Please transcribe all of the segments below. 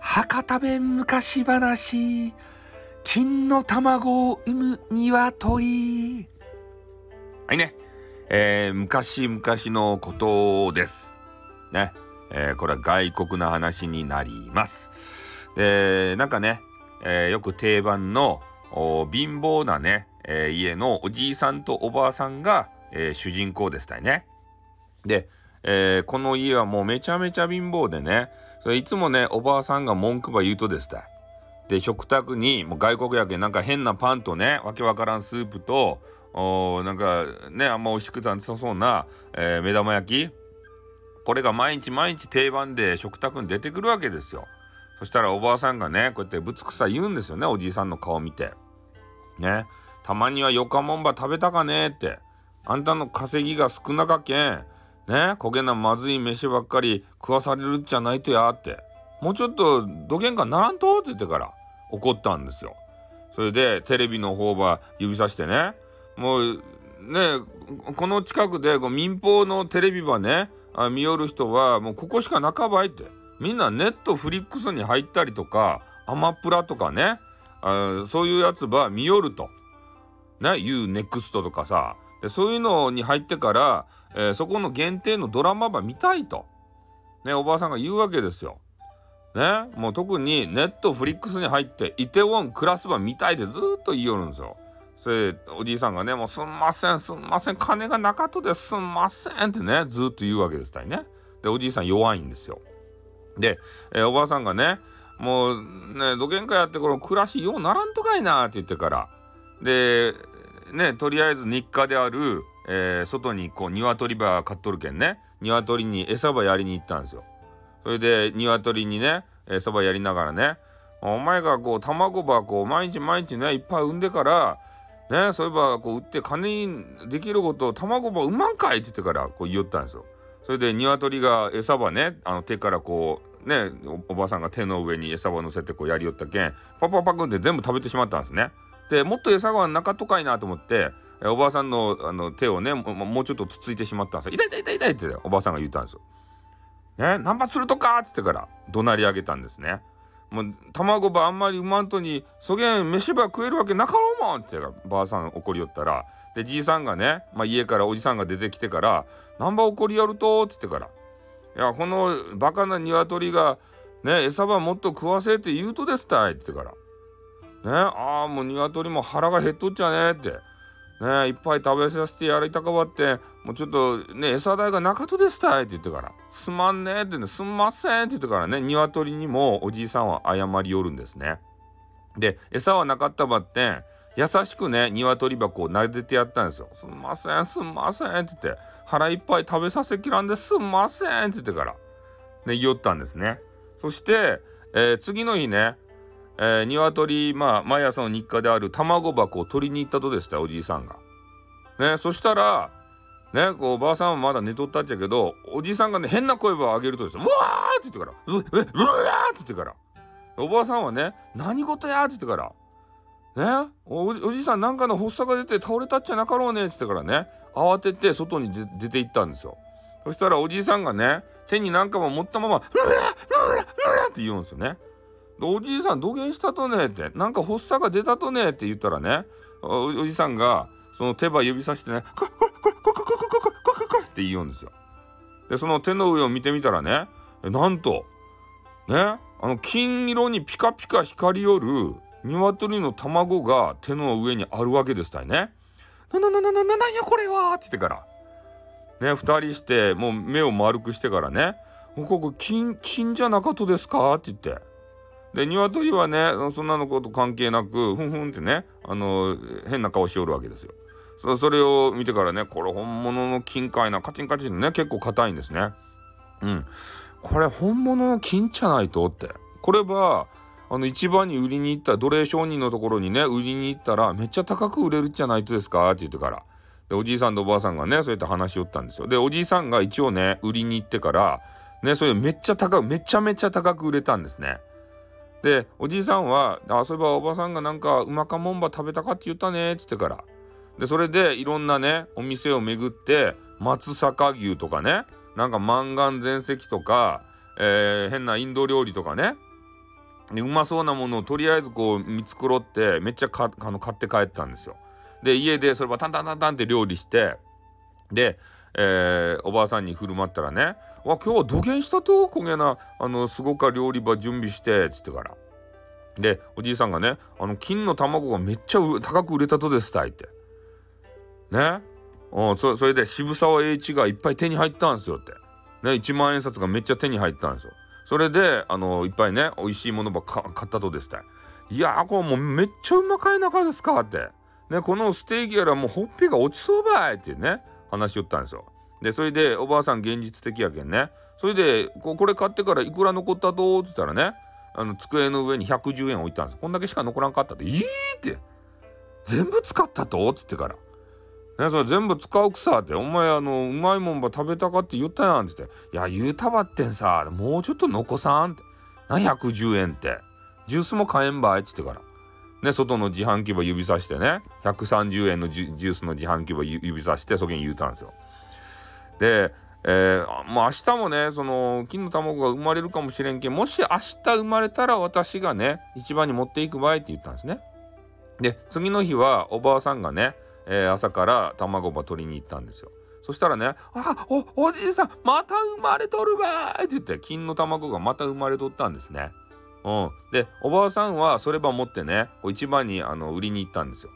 博多弁昔話。金の卵を産む鶏。はいね、えー、昔々のことです。ね、えー、これは外国の話になります。でなんかね、えー、よく定番の貧乏なね、えー、家のおじいさんとおばあさんが、えー、主人公でしたよね。で、えー、この家はもうめちゃめちゃ貧乏でね。それいつもねおばあさんが文句ば言うとですたで食卓にもう外国やけんなんか変なパンとねわけわからんスープとおなんかねあんま美味しくなさそうな、えー、目玉焼き。これが毎日毎日定番で食卓に出てくるわけですよ。そしたらおばあさんがねこうやってぶつくさ言うんですよねおじいさんの顔見て。ね。たまにはよかもんば食べたかねって。あんたの稼ぎが少なかけん。ね焦げなまずい飯ばっかり食わされるんじゃないとやって。もうちょっとどげんかならんと？って言ってから怒ったんですよ。それでテレビの方ば指さしてね。もうねこの近くでこう民放のテレビばねあ見よる人はもうここしかなかばいって。みんなネットフリックスに入ったりとかアマプラとかねあそういうやつば見よると。ね UNEXT とかさそういうのに入ってから、えー、そこの限定のドラマば見たいとねおばあさんが言うわけですよ。ねもう特にネットフリックスに入ってイテウォンクラスば見たいでずっと言いよるんですよ。それおじいさんがね「もうすんませんすんません金がなかったですすんません」ってねずっと言うわけですたいね。でおじいさん弱いんですよ。で、えー、おばあさんがねもうねどげんかやってこの暮らしようならんとかいなって言ってからでねとりあえず日課である、えー、外にこう鶏場買っとるけんね鶏に餌場やりに行ったんですよ。それで鶏にね餌場やりながらねお前がこう卵ばこう毎日毎日ねいっぱい産んでからねそういえばこう売って金にできることを卵ば産まんかい？って言ってからこう言いよったんですよ。それで鶏が餌場ねあの手からこうねおばさんが手の上に餌場乗せてこうやりよったけんパパパクンって全部食べてしまったんですね。でもっと餌がなかとかいなと思っておばあさんのあの手をねもうちょっとつついてしまったんですよ。痛い痛い痛い痛いっておばあさんが言ったんですよ。ねナンパするとか？っつってから怒鳴り上げたんですね。もう卵ばあんまり産まんとにそげん飯ば食えるわけなかろうもんってばあさん怒りよったらでじいさんがね、まあ、家からおじさんが出てきてから「なんば怒りやると」って言ってから「いやこのバカな鶏がね餌ばもっと食わせって言うとですたい」って言ってからねああもう鶏も腹が減っとっちゃねってねいっぱい食べさせてやりたかばってもうちょっとね餌代がなかとですたいって言ってから「すまんね」ってね「すんません」って言ってからね鶏にもおじいさんは謝りよるんですね。で餌はなかったばって優しくね鶏箱を撫でてやったんですよ。すんませんすんませんって言って腹いっぱい食べさせきらんですんませんって言ってからね言おったんですね。そして、えー、次の日ねえー、鶏、まあ、毎朝の日課である卵箱を取りに行ったとですたおじいさんが。ね、そしたら、ね、こう、おばあさんはまだ寝とったっちゃけど、おじいさんがね、変な声を上げるとですよ、うわーって言ってから、う、え、うわーって言ってから、おばあさんはね、何事やって言ってから、ね、おおじいさんなんかの発作が出て倒れたっちゃなかろうねって言ってからね、慌てて外に出て行ったんですよ。そしたらおじいさんがね、手に何かも持ったまま、うわーうわーうわーって言うんですよね。おじいさん土下したとねってなんか発作が出たとねって言ったらねおじさんがその手羽指さしてね「これこれこれこれこれこれこれこれ」って言うんですよ。でその手の上を見てみたらねなんとねあの金色にピカピカ光りよる鶏の卵が手の上にあるわけですたいね。なななななななんやこれはって言ってからね二人してもう目を丸くしてからね「ここ金金じゃなかとですか?」って言って。で鶏はねそんなのこと関係なくふんふんってねあの変な顔しおるわけですよ。そそれを見てからねこれ本物の金塊なカチンカチンね結構硬いんですね。うん。これ本物の金じゃないとって。これはあの一番に売りに行った奴隷商人のところにね売りに行ったらめっちゃ高く売れるじゃないとですかって言ってから。でおじいさんとおばあさんがねそうやって話しよったんですよ。でおじいさんが一応ね売りに行ってからねそれめっちゃ高くめちゃめちゃ高く売れたんですね。でおじいさんは「あそういえばおばさんがなんかうまかもんば食べたかって言ったね」っつってからでそれでいろんなねお店を巡って松阪牛とかねなんかマンガン全席とか、えー、変なインド料理とかねでうまそうなものをとりあえずこう見繕ってめっちゃかあの買って帰ったんですよ。で家でそれはタンタンタンタンって料理してで、えー、おばあさんに振る舞ったらね「わ今日は土下したと焦げなあのすごか料理場準備して」っつってから。でおじいさんがね「あの金の卵がめっちゃ高く売れたとですたい」って。ねおそそれで渋沢栄一がいっぱい手に入ったんですよって。ね1万円札がめっちゃ手に入ったんですよ。それであのいっぱいね美味しいものば買ったとですたい。いやーこれもうめっちゃうまかい中ですか？って。ねこのステーキやらもうほっぺが落ちそうばいってね話しよったんですよ。でそれでおばあさん現実的やけんね。それでこれ買ってからいくら残ったと？って言ったらねあの机の上に110円置いたんですこんだけしか残らんかったって「いい!」って。全部使ったと？っつってから。ね、それ全部使うくさって「お前あのうまいもんば食べたかって言ったやん」って。言って「いや言うたばってんさ。もうちょっと残さん」って「な110円って。ジュースも買えんばい」っつってから。ね外の自販機ば指さしてね130円のジュースの自販機ば指さしてそげに言うたんですよ。でえー、もう明日もねその金の卵が生まれるかもしれんけんもし明日生まれたら私がね一番に持っていく場合って言ったんですね。で次の日はおばあさんがね、えー、朝から卵ば取りに行ったんですよ。そしたらね「あおおじいさんまた生まれとるばい!」って言って金の卵がまた生まれとったんですね。うん、でおばあさんはそれば持ってねこう一番にあの売りに行ったんですよ。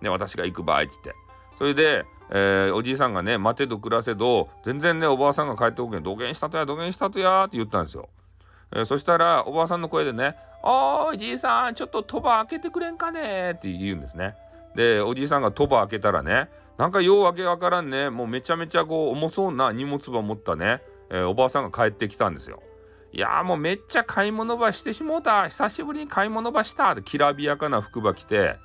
で私が行く場合って言って。それでえー、おじいさんがね待てど暮らせど全然ねおばあさんが帰っておけん土下したとや土下したとやって言ったんですよ、えー、そしたらおばあさんの声でね「おーじいさんちょっと鳥羽開けてくれんかね」って言うんですね。でおじいさんが鳥羽開けたらねなんかようわけわからんねもうめちゃめちゃこう重そうな荷物ば持ったね、えー、おばあさんが帰ってきたんですよ。いやもうめっちゃ買い物ばしてしもうた。久しぶりに買い物ばした。ってきらびやかな服ば着て。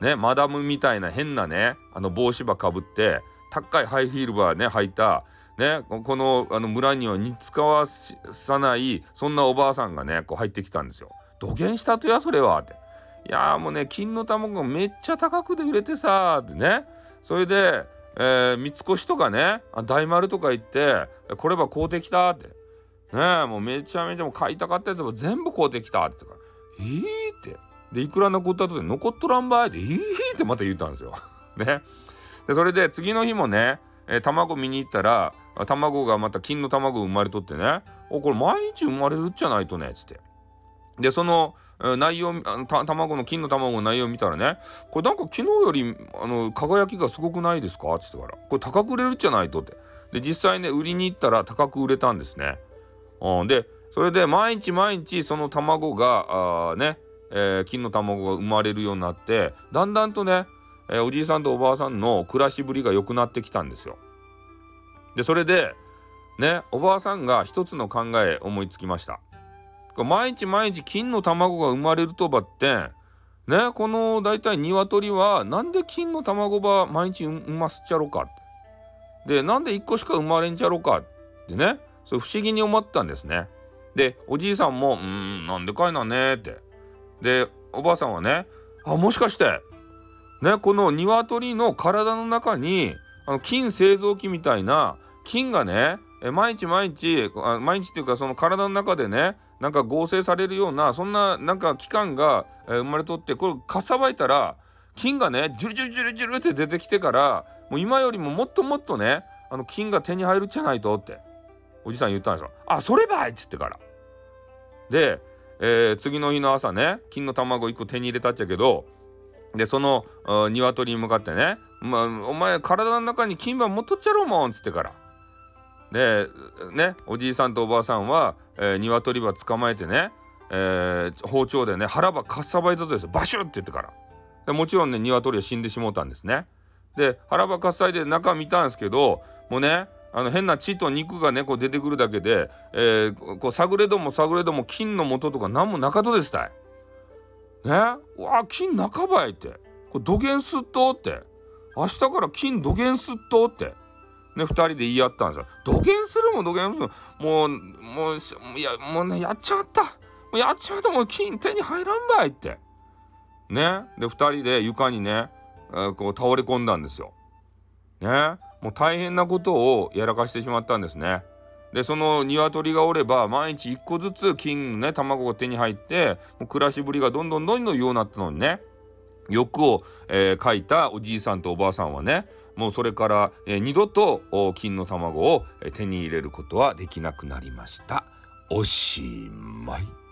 ねマダムみたいな変なねあの帽子ばかぶって高いハイヒールばね履いた。ねこのあの村には似つかわさないそんなおばあさんがねこう入ってきたんですよ。土下したとやそれは。って。いやもうね金の卵がめっちゃ高くで売れてさ。ってね。それで、えー、三越とかね大丸とか行ってこれば買うてきた。って。ねもうめちゃめちゃもう買いたかったやつも全部買うてきたって言ったから「えー?」ってでいくら残ったとで残っとらんばいって「えー?」ってまた言ったんですよ。ね。でそれで次の日もね、えー、卵見に行ったら卵がまた金の卵生まれとってね「おこれ毎日生まれるっちゃないとね」っつって。でその内容卵の金の卵の内容見たらね「これなんか昨日よりあの輝きがすごくないですか?」っつってから「これ高く売れるっちゃないと」ってで実際ね売りに行ったら高く売れたんですね。うん、でそれで毎日毎日その卵があね、えー、金の卵が生まれるようになってだんだんとね、えー、おじいさんとおばあさんの暮らしぶりが良くなってきたんですよ。でそれでねおばあさんが一つの考え思いつきました。毎日毎日金の卵が生まれるとばってねこの大体鶏はなんで金の卵ば毎日産ますっちゃろかってでなんで1個しか生まれんちゃろかってねそれ不思議に思ったんですね。でおじいさんも「うんなんでかいなね」って。でおばあさんはね「あもしかしてねこの鶏の体の中にあの菌製造機みたいな菌がね毎日毎日毎日っていうかその体の中でねなんか合成されるようなそんななんか器官が、生まれとってこれかさばいたら菌がねジュルジュルジュルジュルって出てきてからもう今よりももっともっとねあの菌が手に入るじゃないとっておじさん言ったんですよ。あそればいっつってから。で、えー、次の日の朝ね金の卵1個手に入れたっちゃけどでその鶏に向かってね「まあ、お前体の中に金歯持っとっちゃろうもん」っつってから。でねおじいさんとおばあさんは、えー、鶏ば捕まえてね、えー、包丁でね腹ばかっさばいたとですよバシュッって言ってからでもちろんね鶏は死んでしもうたんですねで腹ばかっさいで中見たんですけどもうねあの変な血と肉がねこう出てくるだけで、えー、こう探れども探れども金の元とか何もなかとですたい。ね？うわ金半ばいってこれ土下すっとって明日から金土下すっとってね、2人で言い合ったんですよ。土下するも土下するもう、もう、いや、もうね、やっちまった。もうやっちまったもう金手に入らんばいって。ね？で、2人で床にね、えー、こう倒れ込んだんですよ。ね。もう大変なことをやらかしてしまったんですね。でその鶏がおれば毎日1個ずつ金のね卵が手に入ってもう暮らしぶりがどんどんどんどんようなったのにね欲を、えー、書いたおじいさんとおばあさんはねもうそれから、えー、二度と金の卵を手に入れることはできなくなりました。おしまい。